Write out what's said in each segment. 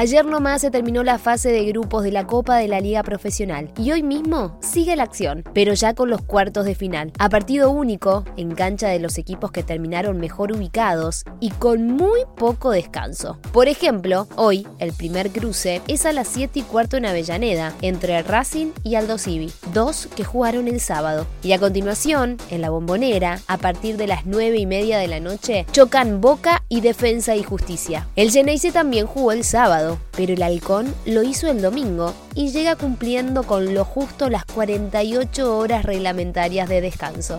Ayer nomás se terminó la fase de grupos de la Copa de la Liga Profesional y hoy mismo sigue la acción, pero ya con los cuartos de final. A partido único, en cancha de los equipos que terminaron mejor ubicados y con muy poco descanso. Por ejemplo, hoy el primer cruce es a las 7 y cuarto en Avellaneda, entre Racing y Aldo Civi, dos que jugaron el sábado. Y a continuación, en la bombonera, a partir de las 9 y media de la noche, chocan Boca y Defensa y Justicia. El Geneise también jugó el sábado pero el halcón lo hizo el domingo y llega cumpliendo con lo justo las 48 horas reglamentarias de descanso.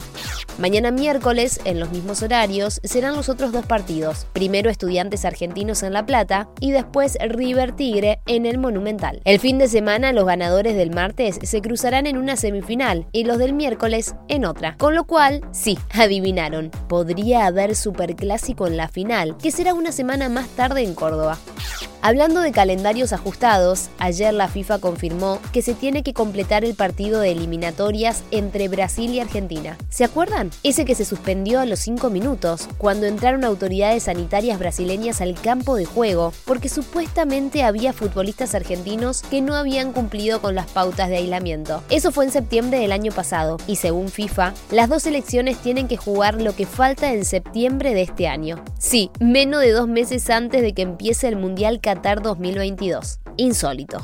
Mañana miércoles, en los mismos horarios, serán los otros dos partidos. Primero Estudiantes Argentinos en La Plata y después River Tigre en el Monumental. El fin de semana los ganadores del martes se cruzarán en una semifinal y los del miércoles en otra. Con lo cual, sí, adivinaron, podría haber superclásico en la final, que será una semana más tarde en Córdoba. Hablando de calendarios ajustados, ayer la FIFA confirmó que se tiene que completar el partido de eliminatorias entre Brasil y Argentina. ¿Se acuerdan? Ese que se suspendió a los 5 minutos, cuando entraron autoridades sanitarias brasileñas al campo de juego, porque supuestamente había futbolistas argentinos que no habían cumplido con las pautas de aislamiento. Eso fue en septiembre del año pasado, y según FIFA, las dos selecciones tienen que jugar lo que falta en septiembre de este año. Sí, menos de dos meses antes de que empiece el Mundial Qatar 2022. Insólito.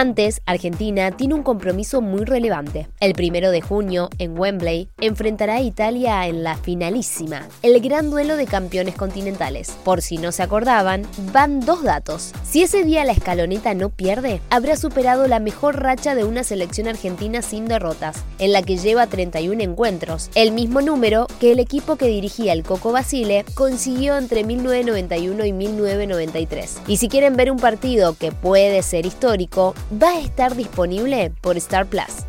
Antes, Argentina tiene un compromiso muy relevante. El primero de junio, en Wembley, enfrentará a Italia en la finalísima, el gran duelo de campeones continentales. Por si no se acordaban, van dos datos. Si ese día la escaloneta no pierde, habrá superado la mejor racha de una selección argentina sin derrotas, en la que lleva 31 encuentros, el mismo número que el equipo que dirigía el Coco Basile consiguió entre 1991 y 1993. Y si quieren ver un partido que puede ser histórico, va a estar disponible por Star Plus.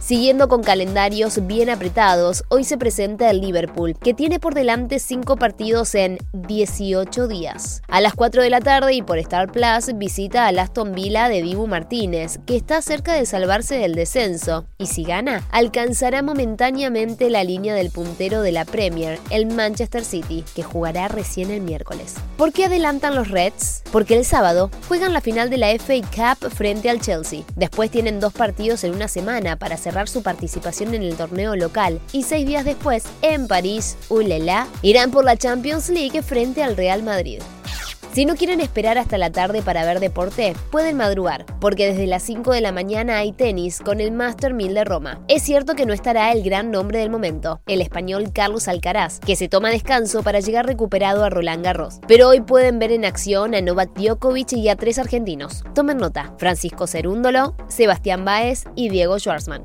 Siguiendo con calendarios bien apretados, hoy se presenta el Liverpool, que tiene por delante 5 partidos en 18 días. A las 4 de la tarde y por Star Plus visita al Aston Villa de Dibu Martínez, que está cerca de salvarse del descenso, y si gana, alcanzará momentáneamente la línea del puntero de la Premier, el Manchester City, que jugará recién el miércoles. ¿Por qué adelantan los Reds? Porque el sábado juegan la final de la FA Cup frente al Chelsea. Después tienen dos partidos en una semana para hacer su participación en el torneo local y seis días después, en París, Ulela, irán por la Champions League frente al Real Madrid. Si no quieren esperar hasta la tarde para ver deporte, pueden madrugar, porque desde las 5 de la mañana hay tenis con el Master 1000 de Roma. Es cierto que no estará el gran nombre del momento, el español Carlos Alcaraz, que se toma descanso para llegar recuperado a Roland Garros. Pero hoy pueden ver en acción a Novak Djokovic y a tres argentinos. Tomen nota, Francisco Cerúndolo, Sebastián Báez y Diego Schwartzman.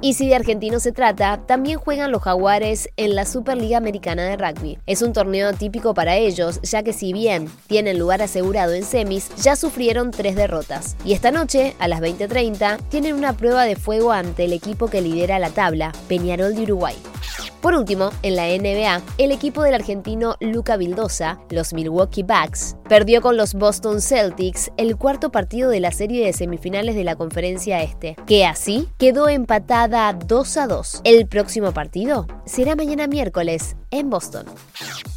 Y si de argentinos se trata, también juegan los Jaguares en la Superliga Americana de Rugby. Es un torneo típico para ellos, ya que si bien tienen lugar asegurado en semis, ya sufrieron tres derrotas. Y esta noche, a las 20:30, tienen una prueba de fuego ante el equipo que lidera la tabla, Peñarol de Uruguay. Por último, en la NBA, el equipo del argentino Luca Vildosa, los Milwaukee Bucks, perdió con los Boston Celtics el cuarto partido de la serie de semifinales de la conferencia este, que así quedó empatada 2 a 2. El próximo partido será mañana miércoles en Boston.